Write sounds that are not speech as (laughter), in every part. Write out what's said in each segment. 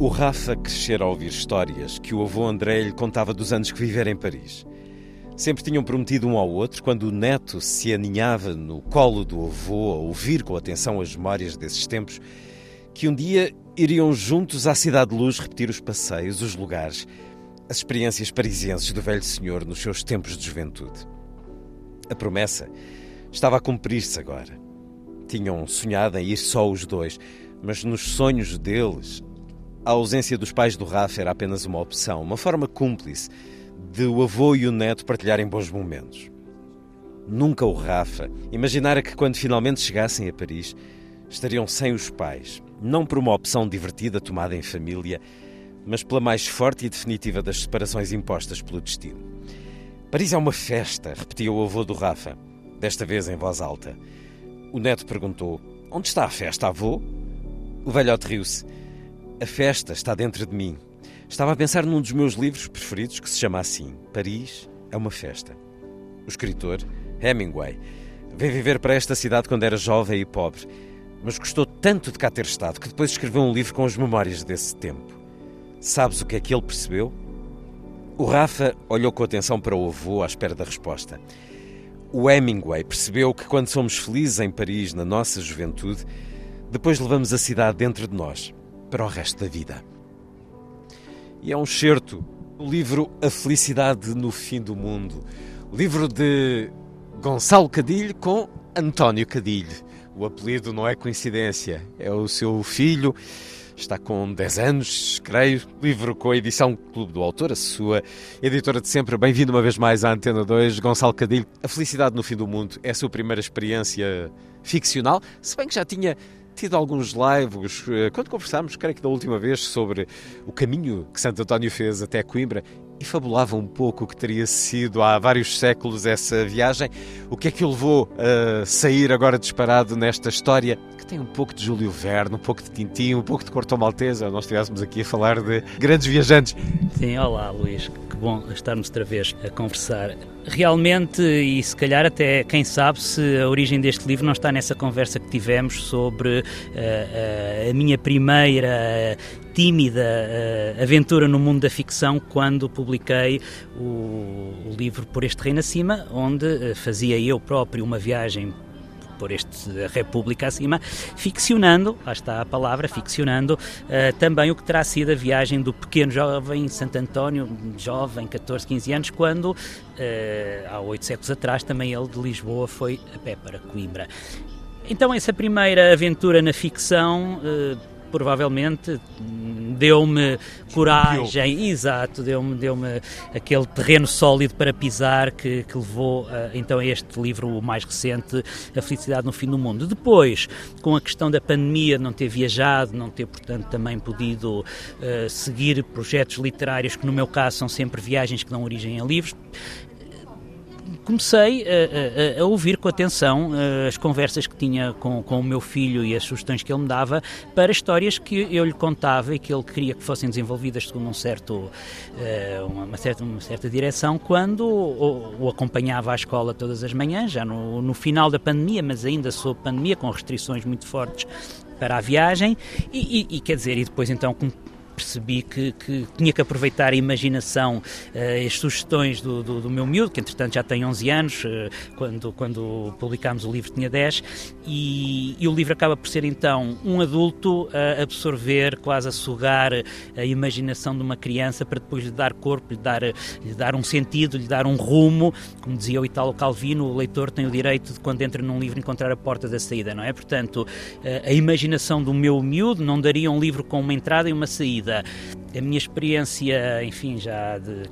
O Rafa crescera a ouvir histórias que o avô André lhe contava dos anos que vivera em Paris. Sempre tinham prometido um ao outro, quando o neto se aninhava no colo do avô a ouvir com atenção as memórias desses tempos, que um dia iriam juntos à Cidade de Luz repetir os passeios, os lugares, as experiências parisienses do velho senhor nos seus tempos de juventude. A promessa estava a cumprir-se agora. Tinham sonhado em ir só os dois, mas nos sonhos deles a ausência dos pais do Rafa era apenas uma opção, uma forma cúmplice de o avô e o neto partilharem bons momentos. Nunca o Rafa imaginara que quando finalmente chegassem a Paris estariam sem os pais, não por uma opção divertida tomada em família, mas pela mais forte e definitiva das separações impostas pelo destino. Paris é uma festa, repetia o avô do Rafa, desta vez em voz alta. O neto perguntou: Onde está a festa, avô? O velhote riu-se. A festa está dentro de mim. Estava a pensar num dos meus livros preferidos que se chama assim: Paris é uma festa. O escritor, Hemingway, veio viver para esta cidade quando era jovem e pobre, mas gostou tanto de cá ter estado que depois escreveu um livro com as memórias desse tempo. Sabes o que é que ele percebeu? O Rafa olhou com atenção para o avô à espera da resposta. O Hemingway percebeu que quando somos felizes em Paris, na nossa juventude, depois levamos a cidade dentro de nós para o resto da vida. E é um certo do livro A Felicidade no Fim do Mundo, livro de Gonçalo Cadilho com António Cadilho. O apelido não é coincidência, é o seu filho. Está com 10 anos, creio. Livro com a edição Clube do Autor, a sua editora de sempre. Bem-vindo uma vez mais à Antena 2, Gonçalo Cadilho. A Felicidade no Fim do Mundo é a sua primeira experiência ficcional, se bem que já tinha tido alguns lives, eh, quando conversámos, creio que da última vez, sobre o caminho que Santo António fez até Coimbra, e fabulava um pouco o que teria sido há vários séculos essa viagem. O que é que o levou a sair agora disparado nesta história que tem um pouco de Júlio Verne, um pouco de Tintim, um pouco de Cortão Maltesa? Nós estivéssemos aqui a falar de grandes viajantes. Sim, olá Luís, bom estarmos outra vez a conversar. Realmente, e se calhar até quem sabe se a origem deste livro não está nessa conversa que tivemos sobre uh, uh, a minha primeira tímida uh, aventura no mundo da ficção quando publiquei o, o livro Por Este Reino Acima, onde fazia eu próprio uma viagem por este República acima, ficcionando, lá está a palavra, ficcionando uh, também o que terá sido a viagem do pequeno jovem Santo António, jovem, 14, 15 anos, quando uh, há oito séculos atrás também ele de Lisboa foi a pé para Coimbra. Então essa primeira aventura na ficção uh, provavelmente deu-me coragem, exato, deu-me deu aquele terreno sólido para pisar que, que levou uh, então a este livro o mais recente, A Felicidade no Fim do Mundo. Depois, com a questão da pandemia, não ter viajado, não ter, portanto, também podido uh, seguir projetos literários que no meu caso são sempre viagens que dão origem a livros, comecei a, a, a, ouvir com atenção eh, as conversas que tinha com, com o meu filho e as sugestões que ele me dava para histórias que eu lhe contava e que ele queria que fossem desenvolvidas segundo um certo, eh, uma, certa, uma certa direção, quando o, acompanhava à escola todas as manhãs, já no, no final da pandemia, mas ainda sob pandemia, com restrições muito fortes para a viagem. E, e, e, quer dizer, e depois então percebi que, que tinha que aproveitar a imaginação, uh, as sugestões do, do, do, meu miúdo, que entretanto já tem 11 anos, uh, quando, quando publicámos o livro tinha 10, e, e, o livro acaba por ser então um adulto a absorver, quase a sugar a imaginação de uma criança para depois lhe dar corpo, lhe dar, lhe dar um sentido, lhe dar um rumo. Como dizia o Italo Calvino, o leitor tem o direito de, quando entra num livro, encontrar a porta da saída, não é? Portanto, uh, a imaginação do meu miúdo não daria um livro com uma entrada e uma saída vida. A minha experiência, enfim, já de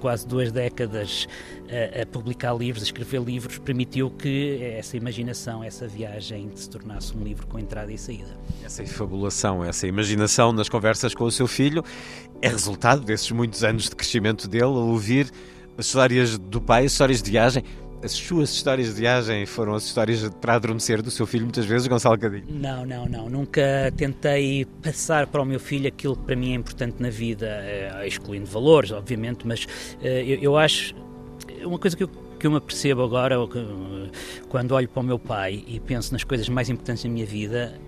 quase duas décadas a, a, publicar livros, a escrever livros, permitiu que essa imaginação, essa viagem se tornasse um livro com entrada e saída. Essa infabulação, essa imaginação nas conversas com o seu filho é resultado desses muitos anos de crescimento dele, a ouvir as histórias do pai, as histórias de viagem. As suas histórias de viagem foram as histórias para adormecer do seu filho, muitas vezes, Gonçalo Cadinho? Não, não, não. Nunca tentei passar para o meu filho aquilo que para mim é importante na vida, eh, excluindo valores, obviamente, mas eh, eu, eu acho. Uma coisa que eu que eu me percebo agora, quando olho para o meu pai e penso nas coisas mais importantes da minha vida,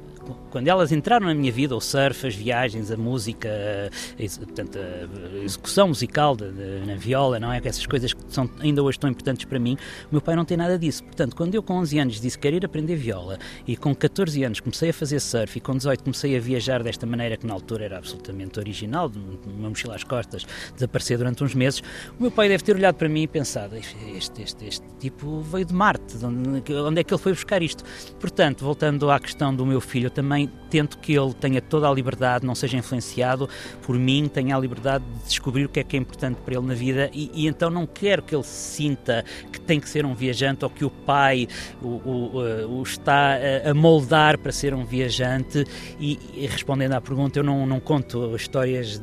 quando elas entraram na minha vida, o surf, as viagens, a música, a, portanto, a execução musical de, de, na viola, não é? Essas coisas que são, ainda hoje tão importantes para mim, o meu pai não tem nada disso. Portanto, quando eu com 11 anos disse que queria ir aprender viola e com 14 anos comecei a fazer surf e com 18 comecei a viajar desta maneira que na altura era absolutamente original, de uma mochila às costas, desaparecer durante uns meses, o meu pai deve ter olhado para mim e pensado, este, este, este tipo veio de Marte, onde é que ele foi buscar isto? Portanto, voltando à questão do meu filho, também tento que ele tenha toda a liberdade, não seja influenciado por mim, tenha a liberdade de descobrir o que é que é importante para ele na vida e, e então não quero que ele sinta que tem que ser um viajante ou que o pai o, o, o está a moldar para ser um viajante. E, e respondendo à pergunta, eu não, não conto histórias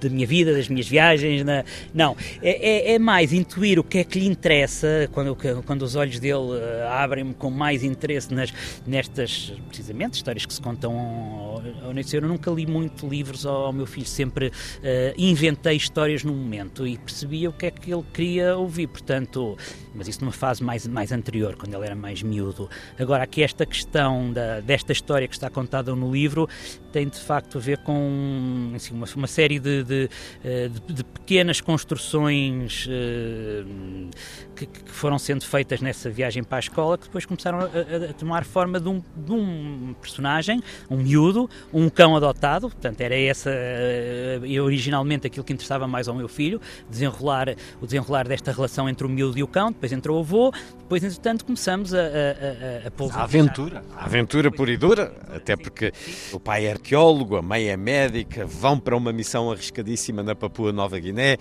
da minha vida, das minhas viagens. Na... Não, é, é, é, mais intuir o que é que lhe interessa quando, quando os olhos dele uh, abrem-me com mais interesse nas, nestas, precisamente, histórias que se contam ao, ao Eu nunca li muito livros ao, ao meu filho, sempre uh, inventei histórias no momento e percebia o que é que ele queria ouvir. Portanto, mas isso numa fase mais, mais anterior, quando ele era mais miúdo. Agora, aqui esta questão da, desta história que está contada no livro tem de facto a ver com assim, uma, uma série de, de, eh, de, de pequenas construções eh, que, que, foram sendo feitas nessa viagem para a escola, que depois começaram a, a, a tomar forma de um, de um, personagem, um miúdo, um cão adotado. Portanto, era essa, eh, originalmente aquilo que interessava mais ao meu filho, desenrolar, o desenrolar desta relação entre o miúdo e o cão. Depois entrou o avô, depois, entretanto, começamos a, a, a, a aventura. A aventura pura e dura, até porque o pai é arqueólogo, a mãe é médica, vão para uma missão arriscadíssima na Papua Nova Guiné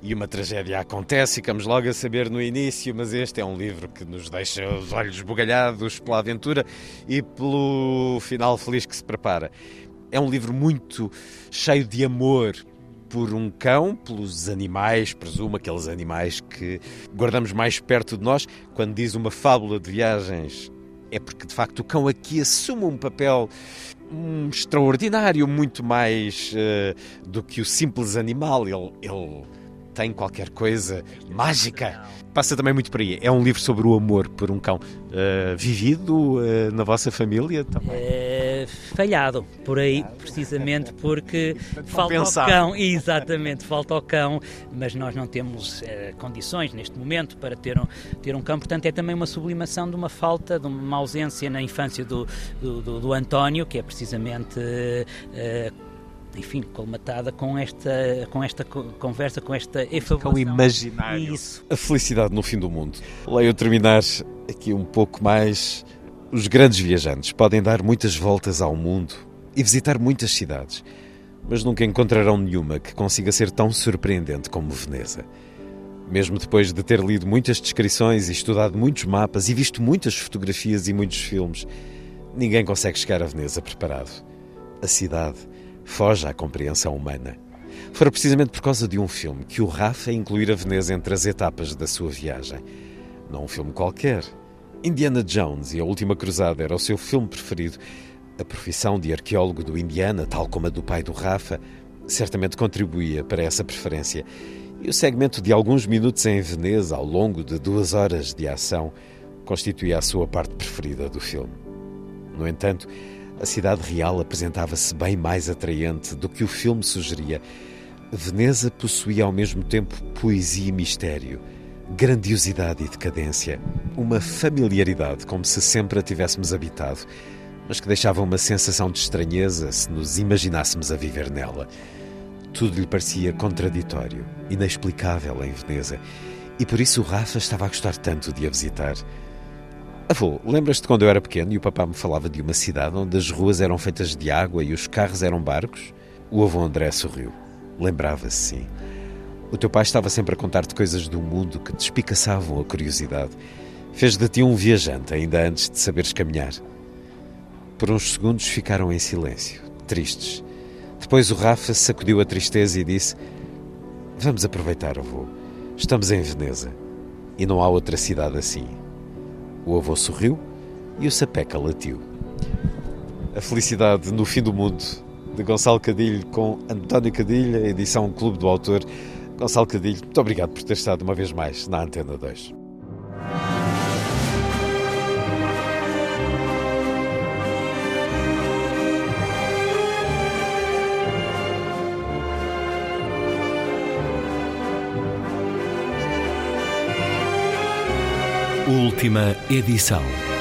e uma tragédia acontece. Ficamos logo a saber no início, mas este é um livro que nos deixa os olhos bugalhados pela aventura e pelo final feliz que se prepara. É um livro muito cheio de amor por um cão, pelos animais, presumo, aqueles animais que guardamos mais perto de nós. Quando diz uma fábula de viagens, é porque de facto o cão aqui assume um papel um, extraordinário, muito mais uh, do que o simples animal. Ele, ele tem qualquer coisa mágica. Passa também muito por aí. É um livro sobre o amor por um cão. Uh, vivido uh, na vossa família também? É, falhado, por aí, precisamente porque falta pensar. o cão. (laughs) Exatamente, falta o cão, mas nós não temos uh, condições neste momento para ter um, ter um cão. Portanto, é também uma sublimação de uma falta, de uma ausência na infância do, do, do, do António, que é precisamente enfim, colmatada com esta, com esta conversa, com esta efabulação. Com o imaginário. Isso. A felicidade no fim do mundo. Leio terminar aqui um pouco mais. Os grandes viajantes podem dar muitas voltas ao mundo e visitar muitas cidades, mas nunca encontrarão nenhuma que consiga ser tão surpreendente como Veneza. Mesmo depois de ter lido muitas descrições e estudado muitos mapas e visto muitas fotografias e muitos filmes, ninguém consegue chegar a Veneza preparado. A cidade foge à compreensão humana. Fora precisamente por causa de um filme que o Rafa incluir a Veneza entre as etapas da sua viagem. Não um filme qualquer. Indiana Jones e a Última Cruzada era o seu filme preferido. A profissão de arqueólogo do Indiana, tal como a do pai do Rafa, certamente contribuía para essa preferência. E o segmento de alguns minutos em Veneza, ao longo de duas horas de ação, constituía a sua parte preferida do filme. No entanto, a cidade real apresentava-se bem mais atraente do que o filme sugeria. Veneza possuía ao mesmo tempo poesia e mistério, grandiosidade e decadência, uma familiaridade como se sempre a tivéssemos habitado, mas que deixava uma sensação de estranheza se nos imaginássemos a viver nela. Tudo lhe parecia contraditório, inexplicável em Veneza, e por isso o Rafa estava a gostar tanto de a visitar. Avô, lembras-te quando eu era pequeno e o papá me falava de uma cidade onde as ruas eram feitas de água e os carros eram barcos? O avô André sorriu. Lembrava-se, sim. O teu pai estava sempre a contar-te coisas do mundo que despicaçavam a curiosidade. Fez de ti um viajante ainda antes de saberes caminhar. Por uns segundos ficaram em silêncio, tristes. Depois o Rafa sacudiu a tristeza e disse: Vamos aproveitar, avô. Estamos em Veneza e não há outra cidade assim. O avô sorriu e o sapeca latiu. A felicidade no fim do mundo, de Gonçalo Cadilho com António Cadilho, edição Clube do Autor. Gonçalo Cadilho, muito obrigado por ter estado uma vez mais na Antena 2. Última edição.